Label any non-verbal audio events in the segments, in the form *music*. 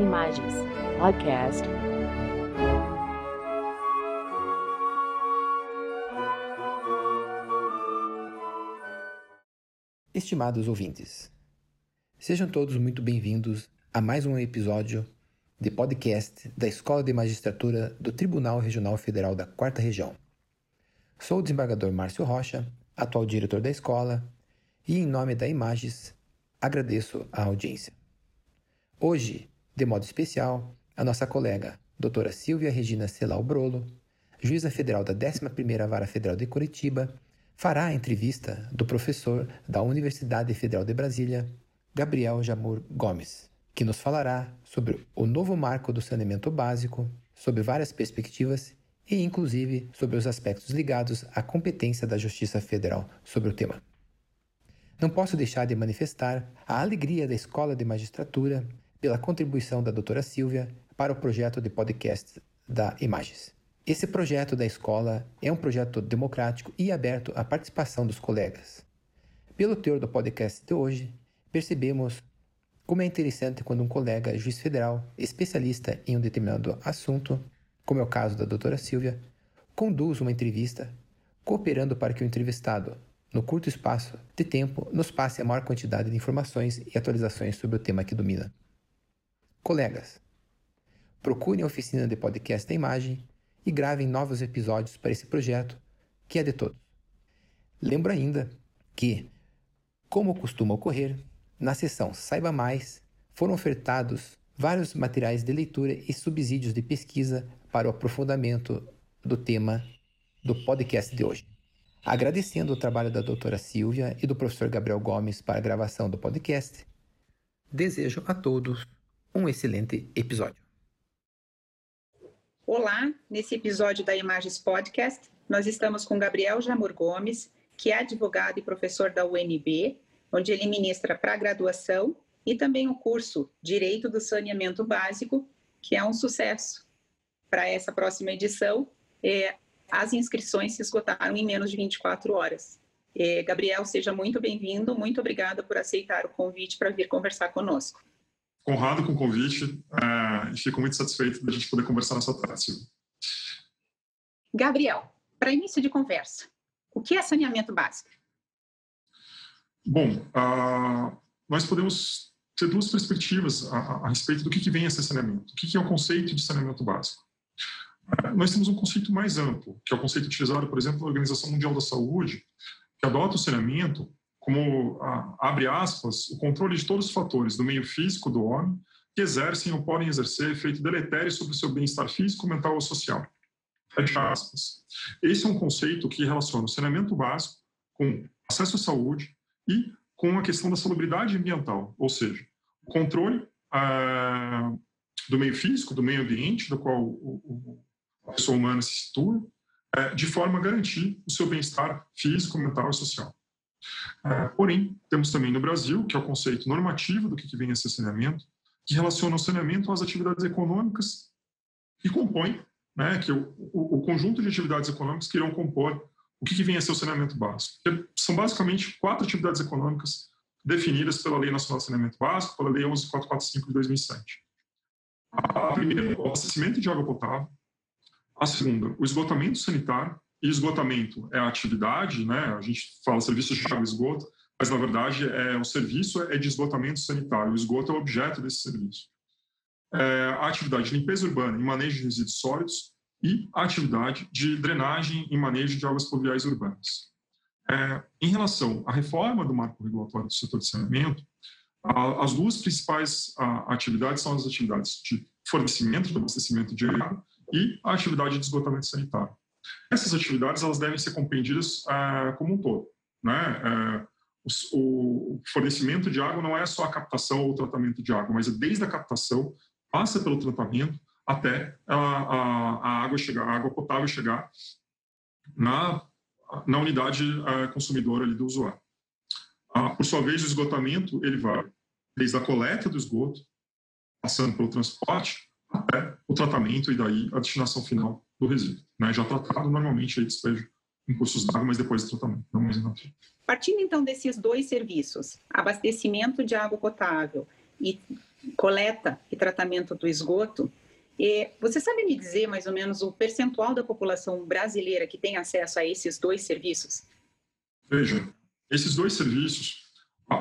Imagens Podcast. Estimados ouvintes, sejam todos muito bem-vindos a mais um episódio de podcast da Escola de Magistratura do Tribunal Regional Federal da Quarta Região. Sou o desembargador Márcio Rocha, atual diretor da escola, e em nome da Imagens agradeço a audiência. Hoje, de modo especial, a nossa colega, doutora Silvia Regina Celal Brolo, juíza federal da 11ª Vara Federal de Curitiba, fará a entrevista do professor da Universidade Federal de Brasília, Gabriel Jamur Gomes, que nos falará sobre o novo marco do saneamento básico, sobre várias perspectivas e, inclusive, sobre os aspectos ligados à competência da Justiça Federal sobre o tema. Não posso deixar de manifestar a alegria da Escola de Magistratura pela contribuição da doutora Silvia para o projeto de podcast da Imagens. Esse projeto da escola é um projeto democrático e aberto à participação dos colegas. Pelo teor do podcast de hoje, percebemos como é interessante quando um colega juiz federal, especialista em um determinado assunto, como é o caso da doutora Silvia, conduz uma entrevista, cooperando para que o entrevistado no curto espaço de tempo, nos passe a maior quantidade de informações e atualizações sobre o tema que domina. Colegas, procurem a oficina de podcast da imagem e gravem novos episódios para esse projeto, que é de todos. Lembro ainda que, como costuma ocorrer, na seção Saiba Mais foram ofertados vários materiais de leitura e subsídios de pesquisa para o aprofundamento do tema do podcast de hoje. Agradecendo o trabalho da doutora Silvia e do professor Gabriel Gomes para a gravação do podcast, desejo a todos um excelente episódio. Olá, nesse episódio da Imagens Podcast, nós estamos com Gabriel Jamur Gomes, que é advogado e professor da UNB, onde ele ministra para graduação e também o curso Direito do Saneamento Básico, que é um sucesso. Para essa próxima edição, é, as inscrições se esgotaram em menos de 24 horas. É, Gabriel, seja muito bem-vindo, muito obrigada por aceitar o convite para vir conversar conosco. Honrado com o convite é, e fico muito satisfeito da gente poder conversar nessa tarde, Silvia. Gabriel, para início de conversa, o que é saneamento básico? Bom, uh, nós podemos ter duas perspectivas a, a, a respeito do que, que vem a ser saneamento. O que, que é o conceito de saneamento básico? nós temos um conceito mais amplo, que é o conceito utilizado, por exemplo, na Organização Mundial da Saúde, que adota o saneamento como, abre aspas, o controle de todos os fatores do meio físico do homem que exercem ou podem exercer efeito deletério sobre o seu bem-estar físico, mental ou social. Fecha aspas. Esse é um conceito que relaciona o saneamento básico com acesso à saúde e com a questão da salubridade ambiental, ou seja, o controle ah, do meio físico, do meio ambiente, do qual o, o, a pessoa humana se situa, é, de forma a garantir o seu bem-estar físico, mental e social. É, porém, temos também no Brasil, que é o conceito normativo do que vem a ser saneamento, que relaciona o saneamento às atividades econômicas e compõe né, que o, o, o, conjunto de atividades econômicas que irão compor o que, vem a ser o saneamento básico. São basicamente quatro atividades econômicas definidas pela Lei Nacional de Saneamento Básico, pela Lei 11445 de 2007. A primeira, o abastecimento de água potável. A segunda, o esgotamento sanitário. Esgotamento é a atividade, né? A gente fala serviço de água e esgoto, mas na verdade é o serviço é de esgotamento sanitário. O esgoto é o objeto desse serviço. É, a atividade de limpeza urbana e manejo de resíduos sólidos e a atividade de drenagem e manejo de águas pluviais urbanas. É, em relação à reforma do marco regulatório do setor de saneamento, as duas principais atividades são as atividades de fornecimento, de abastecimento de água e a atividade de esgotamento sanitário. Essas atividades elas devem ser compreendidas uh, como um todo. Né? Uh, o, o, fornecimento de água não é só a captação ou o tratamento de água, mas é desde a captação, passa pelo tratamento até a, a, a água chegar, a água potável chegar na, na unidade uh, consumidora ali do usuário. Ah, por sua vez, o esgotamento ele vai desde a coleta do esgoto, passando pelo transporte, até o tratamento e daí a destinação final do resíduo. Né? Já tratado, normalmente, aí despejo em cursos d'água, mas depois do tratamento, não mais em Partindo então desses dois serviços, abastecimento de água potável e coleta e tratamento do esgoto. Você sabe me dizer mais ou menos o percentual da população brasileira que tem acesso a esses dois serviços? Veja, esses dois serviços,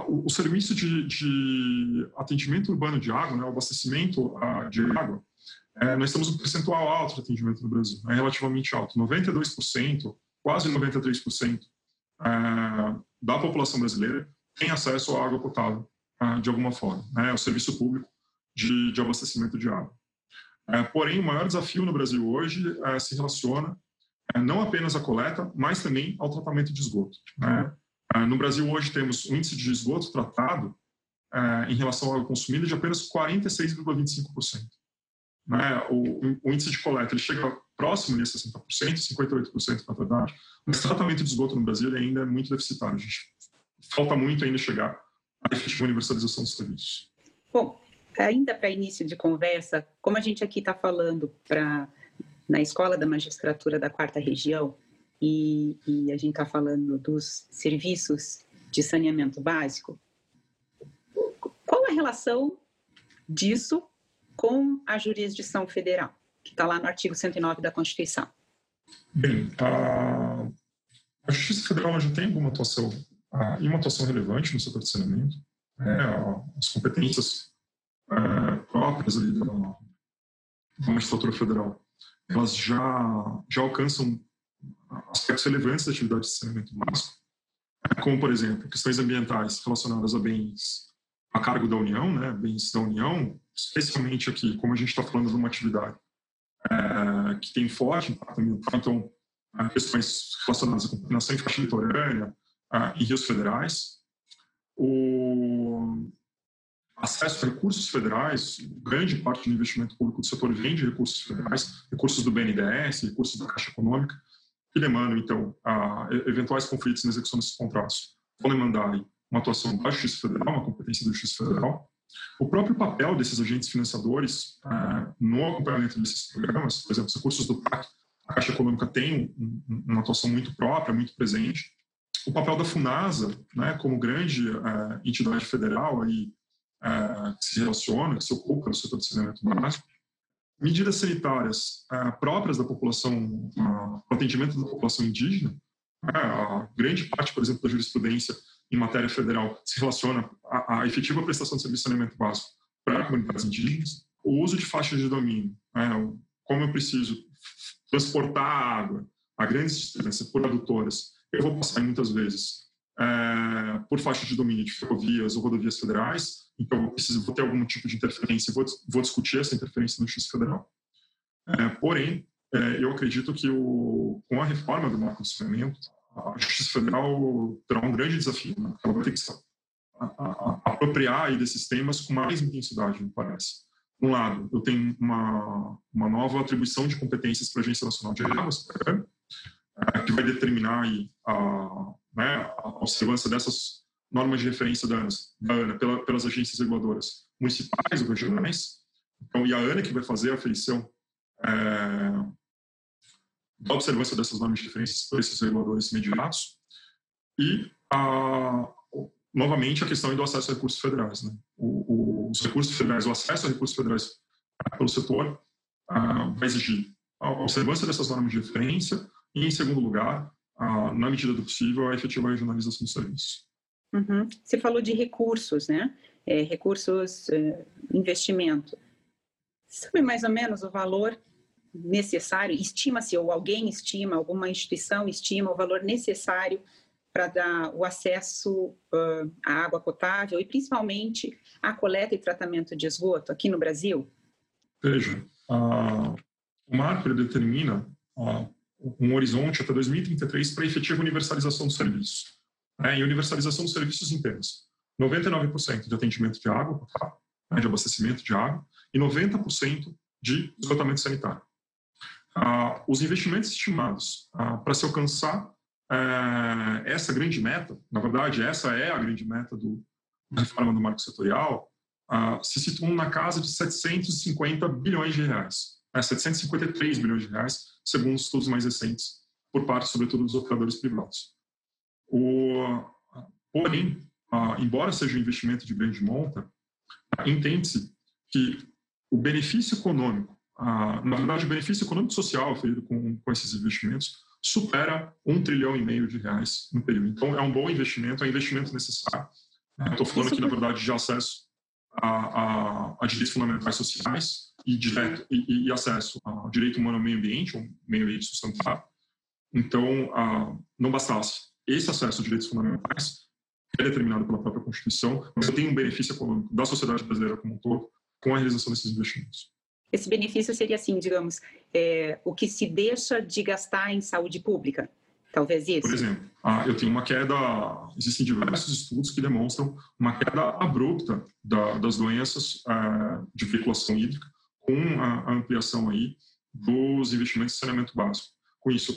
o, serviço de, de, atendimento urbano de água, né, o abastecimento de água, é, nós temos um percentual alto de atendimento no Brasil, é relativamente alto, 92%, quase 93% é, da população brasileira tem acesso à água potável é, de alguma forma, né, ao serviço público de, de abastecimento de água. É, porém, o maior desafio no Brasil hoje é, se relaciona é, não apenas à coleta, mas também ao tratamento de esgoto. Né? É, no Brasil, hoje, temos um índice de esgoto tratado em relação à água consumida de apenas 46,25%. Né? O, o, índice de coleta ele chega próximo de 60%, 58% na verdade, mas tratamento de esgoto no Brasil ainda é muito deficitário. A gente falta muito ainda chegar à efetiva universalização dos serviços. Bom, ainda para início de conversa, como a gente aqui está falando para na escola da magistratura da quarta região e, e a gente está falando dos serviços de saneamento básico, qual a relação disso com a jurisdição federal, que está lá no artigo 109 da Constituição? Bem, a, a Justiça Federal já tem alguma atuação, e uma atuação relevante no setor de saneamento. Né, as competências é, próprias ali da, da magistratura federal, elas já, já alcançam aspectos relevantes da atividade de saneamento básico, é, como, por exemplo, questões ambientais relacionadas a bens a cargo da União, né, bens da União, especialmente aqui, como a gente está falando de uma atividade é, que tem forte impacto ambiental, então, questões relacionadas à contaminação em faixa litorânea, é, em rios federais, o acesso a recursos federais, grande parte do investimento público do setor vem de recursos federais, recursos do BNDES, recursos da Caixa Econômica, que demandam, então, eventuais conflitos na execução desses contratos. Vão demandar uma atuação da Justiça Federal, uma competência da Justiça Federal. O próprio papel desses agentes financiadores no acompanhamento desses programas, por exemplo, os recursos do PAC, a Caixa Econômica tem uma atuação muito própria, muito presente. O papel da FUNASA, né, como grande entidade federal aí, uh, que se relaciona, que se ocupa do setor de saneamento básico, medidas sanitárias uh, próprias da população, uh, atendimento da população indígena, né, grande parte, por exemplo, da jurisprudência em matéria federal se relaciona à, à efetiva prestação de serviço de saneamento básico para comunidades indígenas, o uso de faixas de domínio, né, como eu preciso transportar água a grandes distâncias por adutoras, eu vou passar muitas vezes é, por faixa de domínio de ferrovias ou rodovias federais, então eu preciso, vou ter algum tipo de interferência, vou, vou discutir essa interferência no Justiça Federal. É, porém, é, eu acredito que o, com a reforma do marco de saneamento, a Justiça Federal terá um grande desafio, né? ela vai ter que se apropriar desses temas com mais intensidade, me parece. Um lado, eu tenho uma, uma nova atribuição de competências para a Agência Nacional de Águas, é, que vai determinar aí a, né, a observância dessas normas de referência da ANA, da ANA pela, pelas agências reguladoras municipais ou regionais. Então, e a ANA que vai fazer a aferição é, da observância dessas normas de referência por esses reguladores imediatos. E, a, novamente, a questão do acesso a recursos federais. Né? O, o, os recursos federais, o acesso a recursos federais pelo setor uh, vai exigir a observância dessas normas de referência e, em segundo lugar, a, na medida do possível, a efetiva regionalização do serviço. Uhum. Você falou de recursos, né? É, recursos, é, investimento. Sabe mais ou menos o valor necessário? Estima-se, ou alguém estima, alguma instituição estima o valor necessário para dar o acesso uh, à água potável e principalmente à coleta e tratamento de esgoto aqui no Brasil? Veja, uh, o marco determina uh, um horizonte até 2033 para efetiva universalização dos serviços. Né, e universalização dos serviços internos. 99% de atendimento de água, né, de abastecimento de água, e 90% de esgotamento sanitário. Ah, os investimentos estimados ah, para se alcançar eh, essa grande meta, na verdade, essa é a grande meta do, da reforma do marco setorial, ah, se situam na casa de 750 bilhões de reais. Né, 753 bilhões de reais, segundo os estudos mais recentes, por parte, sobretudo, dos operadores privados. O, porém, embora seja um investimento de grande monta, entende-se que o benefício econômico, a, na verdade, o benefício econômico social oferido com, com esses investimentos supera um trilhão e meio de reais no período. Então, é um bom investimento, é um investimento necessário. Estou falando aqui, na verdade, de acesso a, a, a direitos fundamentais sociais e, direto, e, e, acesso ao direito humano ao meio ambiente, um meio ambiente sustentável. Então, a, não bastasse esse acesso a direitos fundamentais, é determinado pela própria Constituição, mas tem um benefício econômico da sociedade brasileira como um todo com a realização desses investimentos. Esse benefício seria assim, digamos, é, o que se deixa de gastar em saúde pública, talvez isso? Por exemplo, ah, eu tenho uma queda, existem diversos estudos que demonstram uma queda abrupta da, das doenças ah, de veiculação hídrica com a, ampliação aí dos investimentos em saneamento básico. Com isso,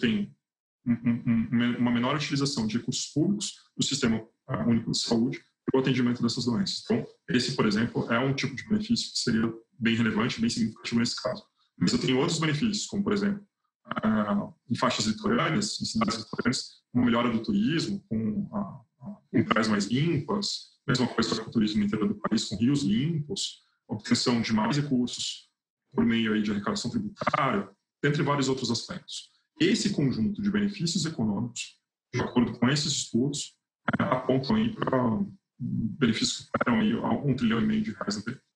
um, uma menor utilização de recursos públicos do Sistema ah, Único de Saúde para o atendimento dessas doenças. Então, esse, por exemplo, é um tipo de benefício que seria bem relevante, bem significativo nesse caso. Mas eu tenho outros benefícios, como, por exemplo, uh, em faixas litorâneas, em cidades litorâneas, uma melhora do turismo, com, uh, praias mais limpas, mesma coisa para o turismo no interior do país, com rios limpos, obtenção de mais recursos por meio aí de arrecadação tributária, dentre vários outros aspectos. Esse conjunto de benefícios econômicos, de acordo com esses estudos, uh, apontam aí para benefícios que superam aí um trilhão e meio de reais período.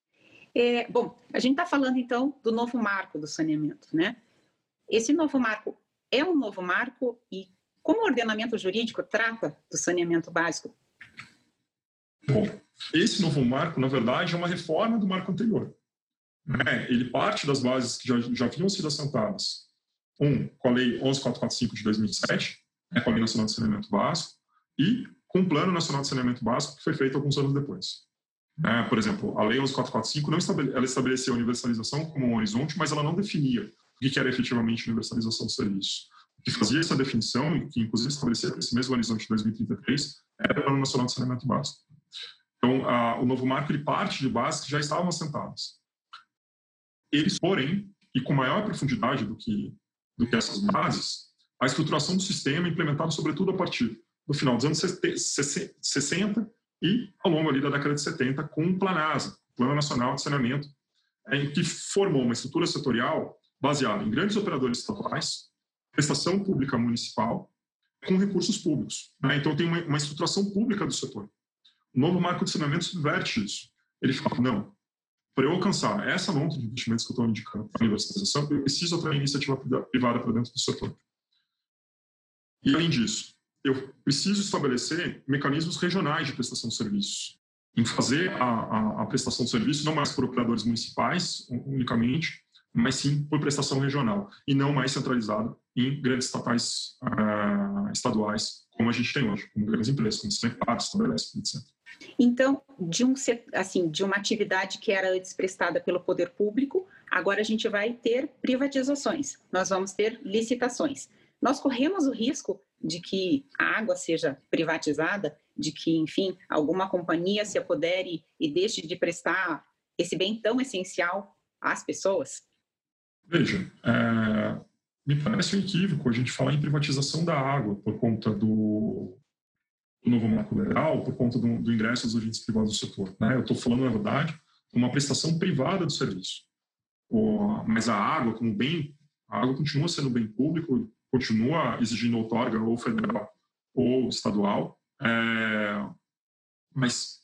É, bom, a gente está falando então do novo marco do saneamento, né? Esse novo marco é um novo marco e como o ordenamento jurídico trata do saneamento básico? Bom, esse novo marco, na verdade, é uma reforma do marco anterior. Né? Ele parte das bases que já, já haviam sido assentadas. Um, com a Lei 11445 de 2007, né, com a Lei Nacional de Saneamento Básico, e com o Plano Nacional de Saneamento Básico, que foi feito alguns anos depois. É, por exemplo, a Lei 11445 não estabele, ela estabelecia a universalização como um horizonte, mas ela não definia o que era efetivamente universalização do serviço. O que fazia essa definição, e que inclusive estabelecia esse mesmo horizonte de 2033, era o Plano Nacional de Saneamento Básico. Então, a, o novo marco ele parte de bases que já estavam assentadas. Eles, porém, e com maior profundidade do que, do que essas bases, a estruturação do sistema é implementada sobretudo a partir do final dos anos 60 e ao longo ali da década de 70 com o Planasa, Plano Nacional de Saneamento, em que formou uma estrutura setorial baseada em grandes operadores estaduais, prestação pública municipal, com recursos públicos. Né? Então tem uma, uma, estruturação pública do setor. O novo marco de saneamento subverte isso. Ele fala, não, para eu alcançar essa monta de investimentos que eu estou indicando para a universalização, eu preciso atrair iniciativa privada para dentro do setor. E além disso, eu preciso estabelecer mecanismos regionais de prestação de serviços, em fazer a, a, a prestação de serviços não mais por operadores municipais unicamente, mas sim por prestação regional e não mais centralizado em grandes estatais uh, estaduais como a gente tem hoje, como grandes empresas, como Sanepar, estabelece, etc. Então, de um assim, de uma atividade que era antes prestada pelo poder público, agora a gente vai ter privatizações. Nós vamos ter licitações. Nós corremos o risco de que a água seja privatizada, de que, enfim, alguma companhia se apodere e deixe de prestar esse bem tão essencial às pessoas? Veja, é, me parece um equívoco a gente falar em privatização da água por conta do, do novo marco legal, por conta do, do ingresso dos agentes privados do setor. Né? Eu estou falando, na verdade, de uma prestação privada do serviço. O, mas a água, como bem, a água continua sendo bem público continua exigindo outorga ou federal ou estadual, é, mas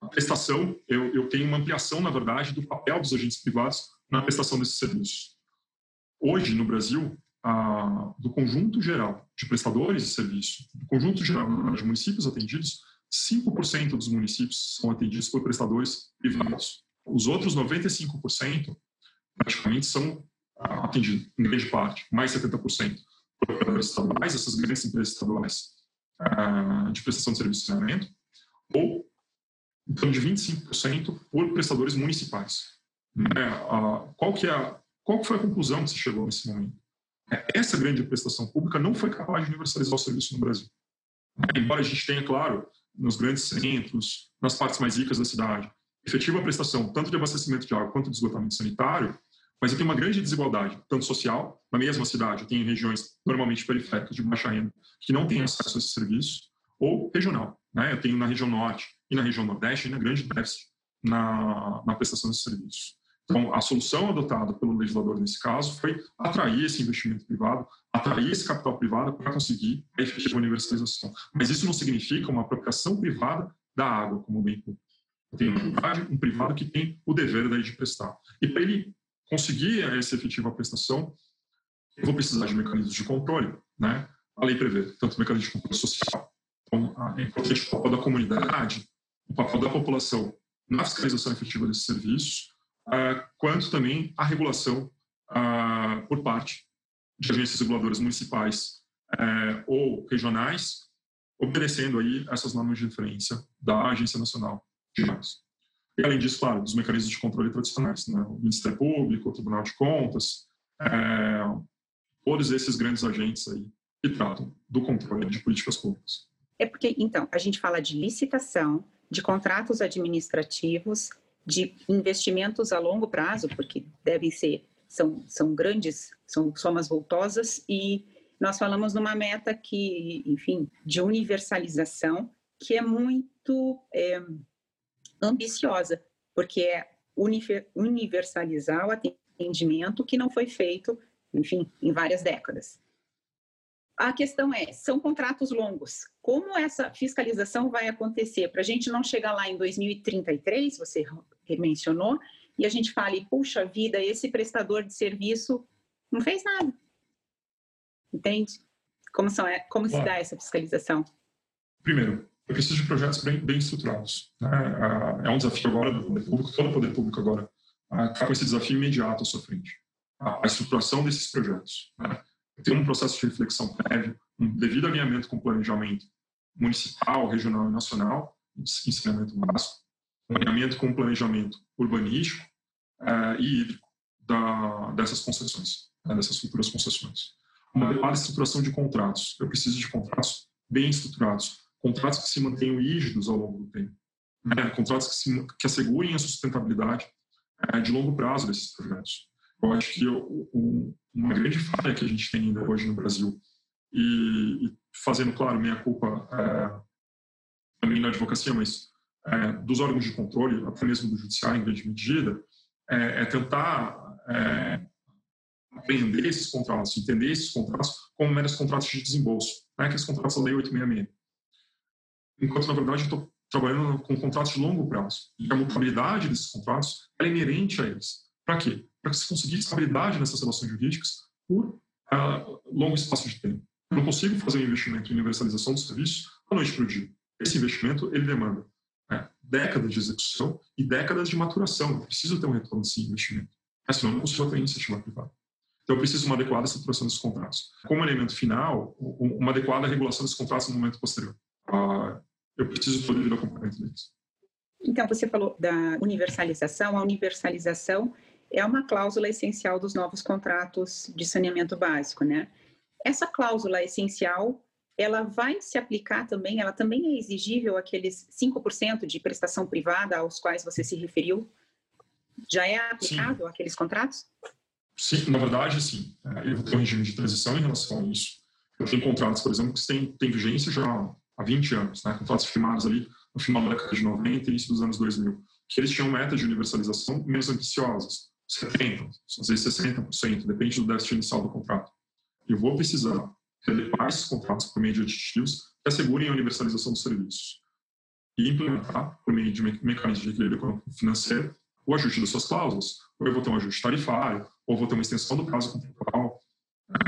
a prestação, eu, eu tenho uma ampliação, na verdade, do papel dos agentes privados na prestação desses serviços. Hoje, no Brasil, a, do conjunto geral de prestadores de serviço, do conjunto geral de municípios atendidos, 5% dos municípios são atendidos por prestadores privados. Os outros 95% praticamente são atendidos, em grande parte, mais 70% operadores estaduais, essas grandes empresas estaduais uh, de prestação de serviço de saneamento, ou em de 25% por prestadores municipais. Uh, qual, que é qual que foi a conclusão que se chegou nesse momento? É, essa grande prestação pública não foi capaz de universalizar o serviço no Brasil. Embora a gente tenha, claro, nos grandes centros, nas partes mais ricas da cidade, efetiva prestação tanto de abastecimento de água quanto de esgotamento sanitário, mas eu tenho uma grande desigualdade, tanto social, na mesma cidade, eu tenho regiões normalmente periféricas de baixa renda que não têm acesso a esse serviço, ou regional. Né? Eu tenho na região norte e na região nordeste ainda grande déficit na, na prestação de serviços. Então, a solução adotada pelo legislador nesse caso foi atrair esse investimento privado, atrair esse capital privado para conseguir a efetiva universalização. Mas isso não significa uma apropriação privada da água como bem público. Tem, um privado que tem o dever daí de prestar. E para ele conseguir essa efetiva prestação, eu vou precisar de mecanismos de controle, né? A lei prevê tanto mecanismo de controle social, então é importante o papel da comunidade, o papel da população na fiscalização efetiva desses serviços, uh, quanto também a regulação por parte de agências reguladoras municipais uh, ou regionais, obedecendo aí essas normas de referência da Agência Nacional de Águas. E, além disso, claro, dos mecanismos de controle tradicionais, né? o Ministério Público, o Tribunal de Contas, é, todos esses grandes agentes aí que tratam do controle de políticas públicas. É porque, então, a gente fala de licitação, de contratos administrativos, de investimentos a longo prazo, porque devem ser, são, são grandes, são somas voltosas, e nós falamos numa meta que, enfim, de universalização, que é muito é, ambiciosa, porque é universalizar o atendimento que não foi feito, enfim, em várias décadas. A questão é, são contratos longos. Como essa fiscalização vai acontecer? Para a gente não chegar lá em 2033, você mencionou, e a gente fale, puxa vida, esse prestador de serviço não fez nada. Entende? Como, são, é, como se dá essa fiscalização? Primeiro, eu preciso de projetos bem, bem estruturados. Né? É um desafio agora do poder público, todo o poder público agora está com esse desafio imediato à sua frente. A estruturação desses projetos. Né? Ter um processo de reflexão prévio, um devido alinhamento com o planejamento municipal, regional e nacional, ensinamento básico, um alinhamento com o planejamento urbanístico uh, e hídrico da, dessas concessões, né? dessas futuras concessões. Uma adequada estruturação de contratos. Eu preciso de contratos bem estruturados, contratos que se mantenham rígidos ao longo do tempo, né? contratos que, se, que, assegurem a sustentabilidade é, de longo prazo desses projetos. Eu acho que o, o, uma grande falha que a gente tem ainda hoje no Brasil, e, e fazendo, claro, minha culpa é, também na advocacia, mas é, dos órgãos de controle, até mesmo do judiciário, em grande medida, é, é tentar aprender esses contratos, entender esses contratos como meros contratos de desembolso, né, que é os contratos da Lei 866 enquanto na verdade estou trabalhando com contratos de longo prazo. E a mutabilidade desses contratos é inerente a eles. Para quê? Para que se consiga estabilidade nessas relações jurídicas por uh, longo espaço de tempo. Eu não consigo fazer um investimento em universalização do serviço da noite para o dia. Esse investimento ele demanda né, décadas de execução e décadas de maturação. Eu preciso ter um retorno desse investimento. Mas senão eu não consigo ter iniciativa privada. Então, eu preciso de uma adequada estruturação desses contratos. Como elemento final, uma adequada regulação desses contratos no momento posterior. Uh, eu preciso poder vir acompanhamento deles. Então, você falou da universalização. A universalização é uma cláusula essencial dos novos contratos de saneamento básico, né? Essa cláusula essencial, ela vai se aplicar também, ela também é exigível aqueles 5% de prestação privada aos quais você se referiu? Já é aplicável sim. àqueles contratos? Sim, na verdade, sim. É, eu vou ter um regime de transição em relação a isso. Eu tenho contratos, por exemplo, que têm, têm vigência já há 20 anos, né, contratos firmados ali no final da década de 90 e início dos anos 2000, que eles tinham metas de universalização menos ambiciosas, 70%, às vezes 60%, depende do déficit inicial do contrato. Eu vou precisar relevar esses contratos por meio de aditivos que assegurem a universalização dos serviços e implementar, por meio de mecanismos de equilíbrio financeiro, o ajuste das suas cláusulas. Ou eu vou ter um ajuste tarifário, ou vou ter uma extensão do prazo contratual.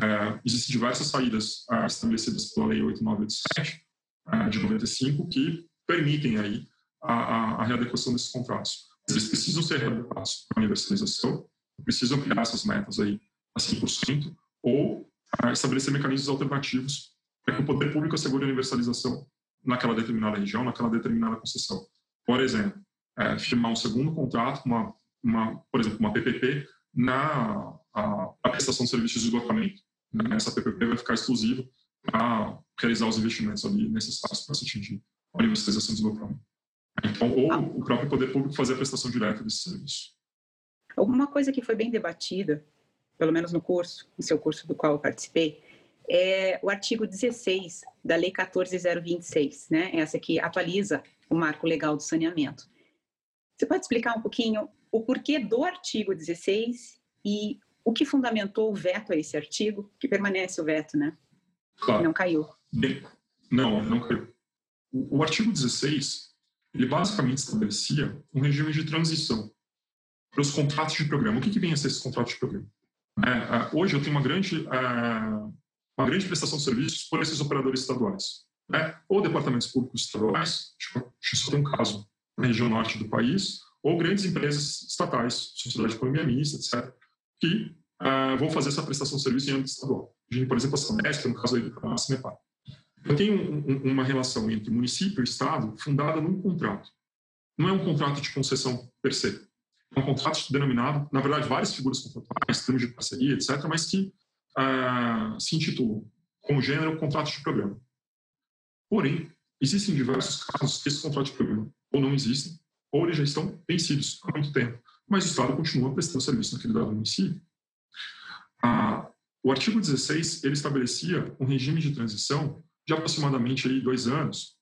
É, existem diversas saídas é, estabelecidas pela Lei 8987 de 95 que permitem aí a, a, a readequação desses contratos. Eles precisam ser readequados para a universalização, precisam criar essas metas aí a 100%, ou a estabelecer mecanismos alternativos para que o poder público assegure a universalização naquela determinada região, naquela determinada concessão. Por exemplo, é, firmar um segundo contrato, uma, uma, por exemplo, uma PPP na a, a prestação de serviços de esgotamento. Essa PPP vai ficar exclusiva para realizar os investimentos ali necessários para se atingir a universalização do desenvolvimento. Então, ou ah. o próprio poder público fazer a prestação direta desse serviço. Uma coisa que foi bem debatida, pelo menos no curso, no seu curso do qual eu participei, é o artigo 16 da Lei 14026, né? Essa que atualiza o marco legal do saneamento. Você pode explicar um pouquinho o porquê do artigo 16 e o que fundamentou o veto a esse artigo, que permanece o veto, né? Claro. Não caiu. Não, não caiu. O, o artigo 16, ele basicamente estabelecia um regime de transição para os contratos de programa. O que, que vem a ser esses contratos de programa? É, é, hoje eu tenho uma grande, é, uma grande prestação de serviços por esses operadores estaduais, né? ou departamentos públicos estaduais, eu só ter um caso na região norte do país, ou grandes empresas estatais, sociedade de economia mista, etc., que uh, vão fazer essa prestação de serviço em âmbito estadual. Por exemplo, a Samesp, no caso da Cinepar. Eu tenho um, um, uma relação entre município e Estado fundada num contrato. Não é um contrato de concessão per se. É um contrato denominado, na verdade, várias figuras contratuais, termos de parceria, etc., mas que uh, se intitulam como gênero contrato de programa. Porém, existem diversos casos que esse contrato de programa ou não existem, ou eles já estão vencidos há muito tempo, mas o Estado continua prestando serviço naquele dado município. Ah, o artigo 16 ele estabelecia um regime de transição de aproximadamente aí dois anos.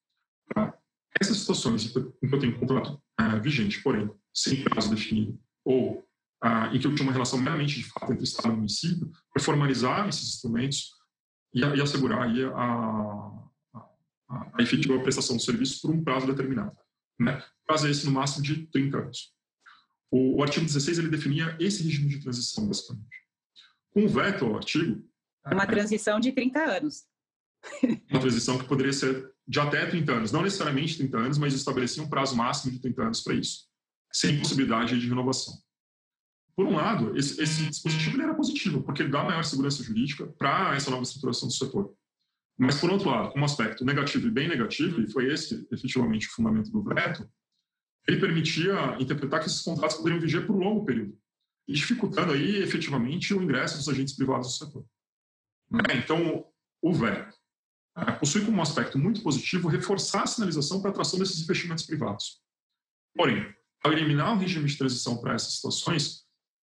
Tá? Essas situações em que eu tenho um contrato ah, vigente, porém sem prazo definido, ou ah, em que eu tinha uma relação meramente de fato entre Estado e município, para formalizar esses instrumentos e, e assegurar a, a, a efetiva prestação de serviço por um prazo determinado. Né? Prazo esse no máximo de 30 anos. O, o artigo 16 ele definia esse regime de transição, basicamente. Com o veto ao artigo... Uma transição de 30 anos. *laughs* Uma transição que poderia ser de até 30 anos. Não necessariamente 30 anos, mas estabelecia um prazo máximo de 30 anos para isso sem possibilidade de renovação. Por um lado, esse, esse dispositivo era positivo, porque ele dá maior segurança jurídica para essa nova estruturação do setor. Mas, por outro lado, um aspecto negativo e bem negativo, e foi esse efetivamente o fundamento do veto, ele permitia interpretar que esses contratos poderiam viger por um longo período, dificultando aí efetivamente o ingresso dos agentes privados do setor. Né? Então, o veto é, possui como um aspecto muito positivo reforçar a sinalização para a atração desses investimentos privados. Porém, ao eliminar o regime de transição para essas situações,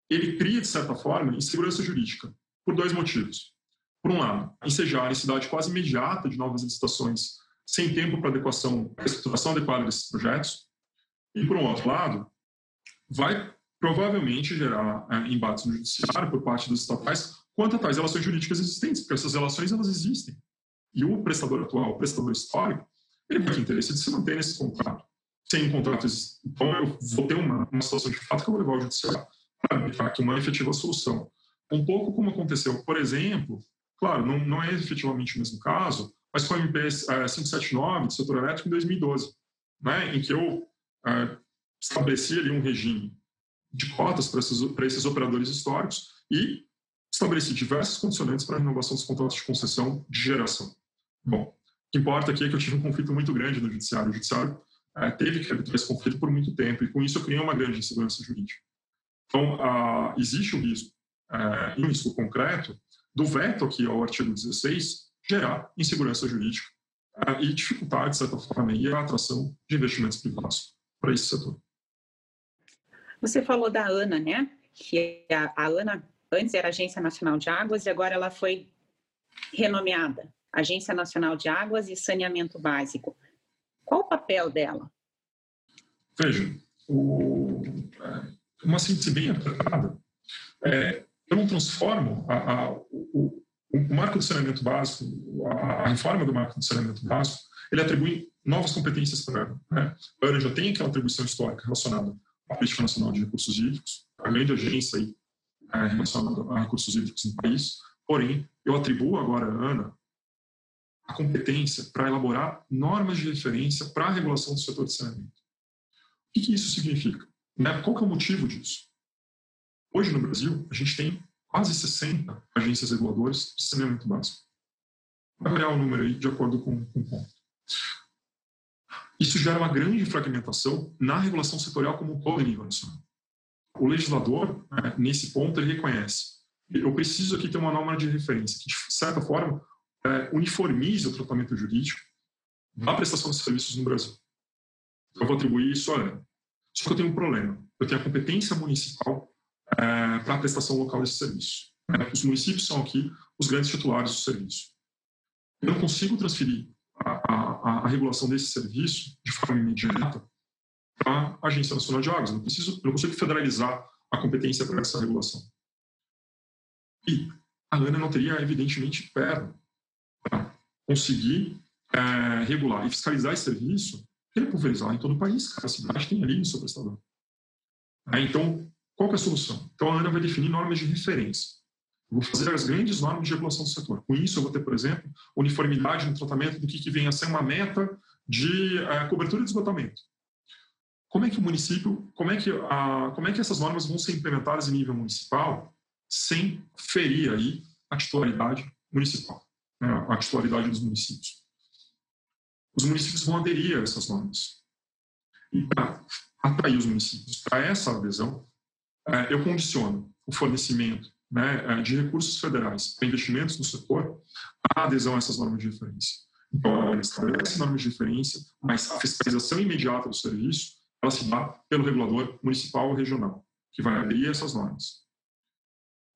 ele cria, de certa forma, insegurança jurídica, por dois motivos. Por um lado, ensejar a necessidade quase imediata de novas licitações, sem tempo para adequação, para estruturação adequada desses projetos. E, por um outro lado, vai provavelmente gerar é, embates no judiciário por parte dos estatais quanto a tais relações jurídicas existentes, porque essas relações elas existem. E o prestador atual, o prestador histórico, ele vai ter interesse de se manter nesse contrato sem contratos. Então, eu vou ter uma, uma situação de fato que eu vou levar ao judiciário para arbitrar aqui uma efetiva solução. Um pouco como aconteceu, por exemplo, claro, não, não é efetivamente o mesmo caso, mas com a MP é, 579 do setor elétrico em 2012, né, em que eu é, estabeleci ali um regime de cotas para esses, para esses operadores históricos e estabeleci diversas condicionantes para a renovação dos contratos de concessão de geração. Bom, o que importa aqui é que eu tive um conflito muito grande no judiciário. O judiciário é, teve que arbitrar esse conflito por muito tempo, e com isso eu criei uma grande insegurança jurídica. Então, ah, existe o risco, é, um risco concreto, do veto aqui ao artigo 16 gerar insegurança jurídica é, e dificultar, de certa forma, a atração de investimentos privados para esse setor. Você falou da ANA, né? Que a, a ANA antes era Agência Nacional de Águas e agora ela foi renomeada Agência Nacional de Águas e Saneamento Básico. Qual o papel dela? Veja, o, uma síntese bem apertada. É, eu não transformo a, a, o, o, marco de saneamento básico, a, a, reforma do marco de saneamento básico, ele atribui novas competências para ela. Né? A ANA já tem aquela atribuição histórica relacionada à Política Nacional de Recursos Hídricos, a grande agência aí, é, relacionada a recursos hídricos no país, porém, eu atribuo agora à ANA a competência para elaborar normas de referência para a regulação do setor de saneamento. O que, que isso significa? Né? Qual que é o motivo disso? Hoje no Brasil, a gente tem quase 60 agências reguladoras de saneamento básico. Vai variar o número aí de acordo com, com o ponto. Isso gera uma grande fragmentação na regulação setorial como um todo em nível nacional. O legislador, né, nesse ponto, ele reconhece eu preciso aqui ter uma norma de referência que, de certa forma, é, uniformize o tratamento jurídico da prestação de serviços no Brasil. Eu vou atribuir isso a Só que eu tenho um problema. Eu tenho a competência municipal é, para a prestação local desse serviço. É, os municípios são aqui os grandes titulares do serviço. Eu não consigo transferir a, a, regulação desse serviço de forma imediata para a Agência Nacional de Águas. Não preciso, não consigo federalizar a competência para essa regulação. E a ANA não teria, evidentemente, perna para conseguir é, regular e fiscalizar esse serviço, ele é em todo o país. Cada cidade tem ali o seu prestador. É, então, qual é a solução? Então, a ANA vai definir normas de referência. Vou fazer as grandes normas de regulação do setor. Com isso, eu vou ter, por exemplo, uniformidade no tratamento do que, que vem a ser uma meta de é, cobertura de esgotamento. Como é que o município, como é que, como é que essas normas vão ser implementadas em nível municipal sem ferir aí a titularidade municipal, né, a titularidade dos municípios? Os municípios vão aderir a essas normas. E para atrair os municípios para essa adesão, é, eu condiciono o fornecimento né, é, de recursos federais para investimentos no setor à adesão a essas normas de referência. Então, ela estabelece normas de referência, mas a fiscalização imediata do serviço ela se dá pelo regulador municipal ou regional, que vai abrir essas normas.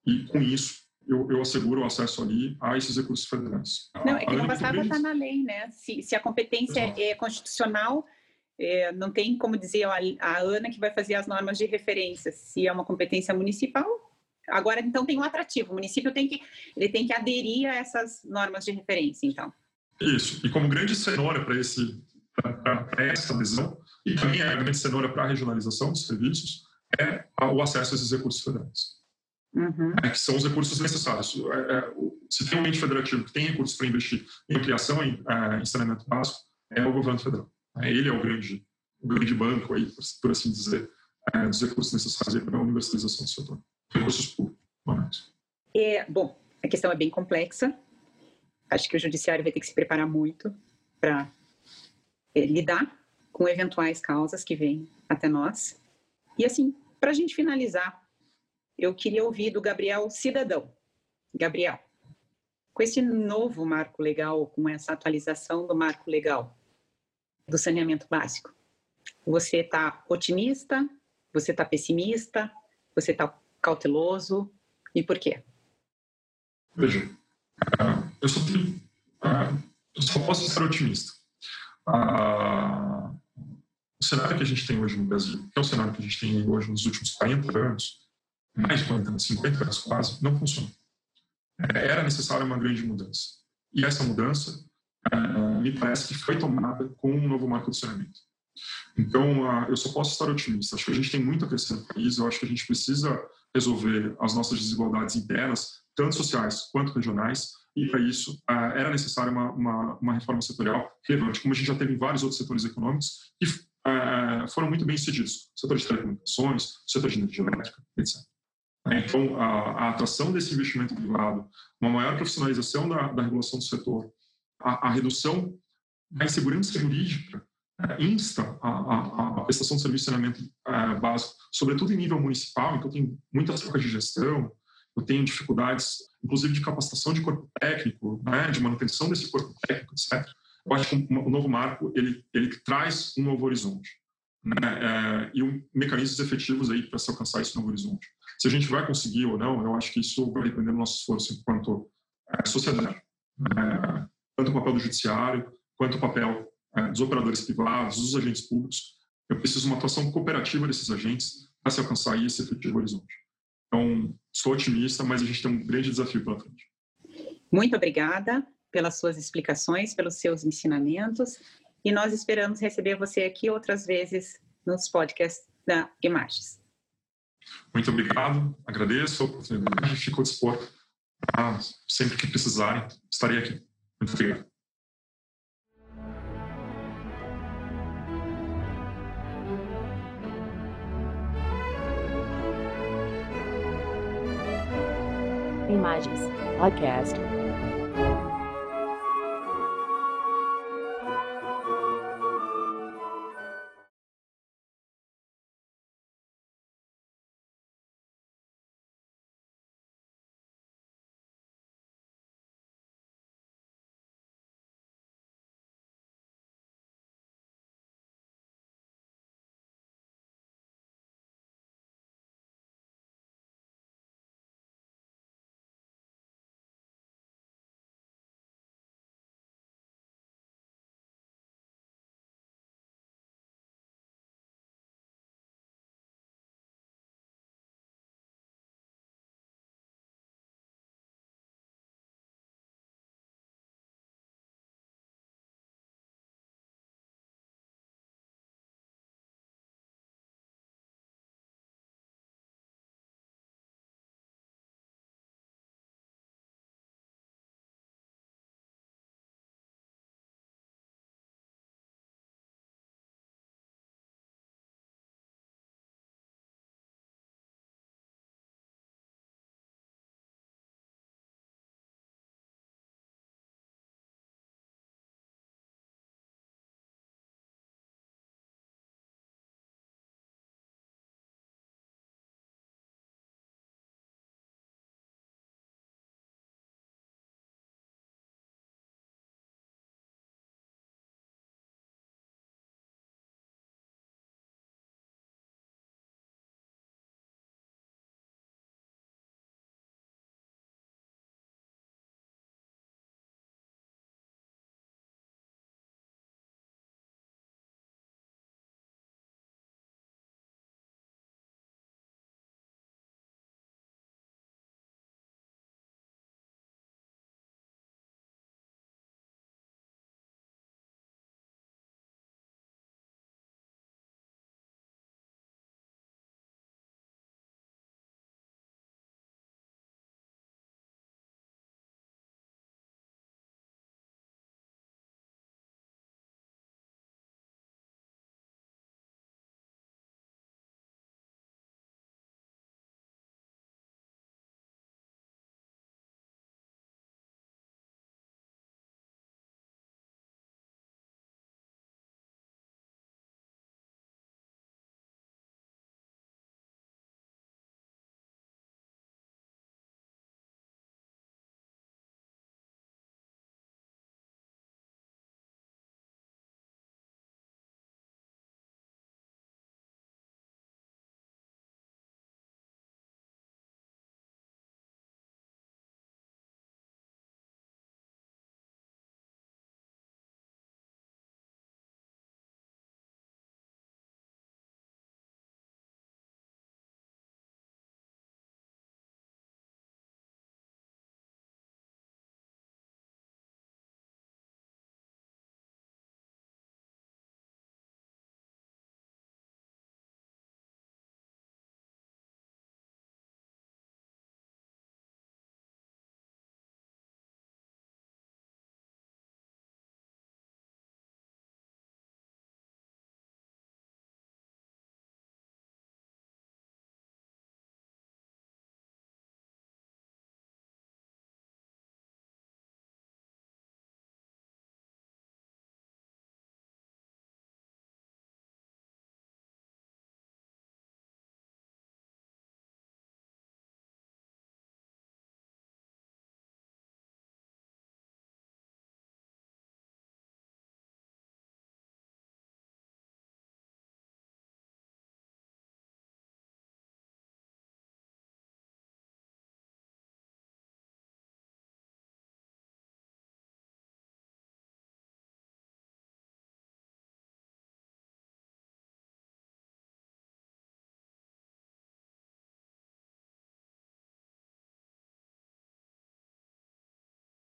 E, com isso, eu, eu asseguro o acesso ali a esses recursos federais. Não, é que não bastava estar na lei, né? Se, se a competência Exato. é constitucional, é, não tem como dizer a, a ANA que vai fazer as normas de referência. Se é uma competência municipal, agora então tem um atrativo. O município tem que, ele tem que aderir a essas normas de referência, então. Isso. E como grande cenoura para esse para essa adesão, e também a grande cenoura para a regionalização dos serviços, é o acesso a esses recursos federais. Uhum. É, que são os recursos necessários. É, é, se tem um ente federativo que tem recursos para investir em ampliação em, é, em saneamento básico, é o governo federal. É, ele é o grande, o grande banco, aí, por, por assim dizer, é, dos recursos necessários para a universalização do setor. Recursos públicos. É, bom, a questão é bem complexa. Acho que o judiciário vai ter que se preparar muito para é, lidar com eventuais causas que vêm até nós. E assim, para a gente finalizar, eu queria ouvir do Gabriel Cidadão. Gabriel, com esse novo marco legal, com essa atualização do marco legal do saneamento básico, você está otimista? Você está pessimista? Você está cauteloso? E por quê? Veja, ah, eu só, tenho, ah, eu só posso ser otimista. Ah, o cenário que a gente tem hoje no Brasil, que é o cenário que a gente tem hoje nos últimos 40 anos, mais de 40 anos, 50 anos quase, não funciona. É, era necessária uma grande mudança. E essa mudança, me parece que foi tomada com um novo marco de saneamento. Então, uh, eu só posso estar otimista. Acho que a gente tem muito a crescer no país, eu acho que a gente precisa resolver as nossas desigualdades internas, tanto sociais quanto regionais, e para isso uh, era necessária uma, uma, uma, reforma setorial relevante, como a gente já teve em vários outros setores econômicos, que foram muito bem sucedidos. Setor de telecomunicações, setor de energia elétrica, etc. Então, a, a, atração desse investimento privado, uma maior profissionalização da, da regulação do setor, a, a, redução da insegurança jurídica insta a, a, prestação de serviço de saneamento é, básico, sobretudo em nível municipal, então tem muitas trocas de gestão, eu tenho dificuldades, inclusive de capacitação de corpo técnico, né, de manutenção desse corpo técnico, etc. Eu acho que o novo marco ele, ele traz um novo horizonte né, é, e um, mecanismos efetivos aí para se alcançar esse novo horizonte. Se a gente vai conseguir ou não, eu acho que isso vai depender do nosso esforço enquanto é, sociedade. É, tanto o papel do judiciário, quanto o papel é, dos operadores privados, dos agentes públicos. Eu preciso de uma atuação cooperativa desses agentes para se alcançar esse efetivo horizonte. Então, sou otimista, mas a gente tem um grande desafio pela frente. Muito obrigada pelas suas explicações, pelos seus ensinamentos, e nós esperamos receber você aqui outras vezes nos podcasts da Imagens. Muito obrigado, agradeço a oportunidade, fico dispor. Ah, sempre que precisarem, estarei aqui. Muito obrigado. Imagens. Podcast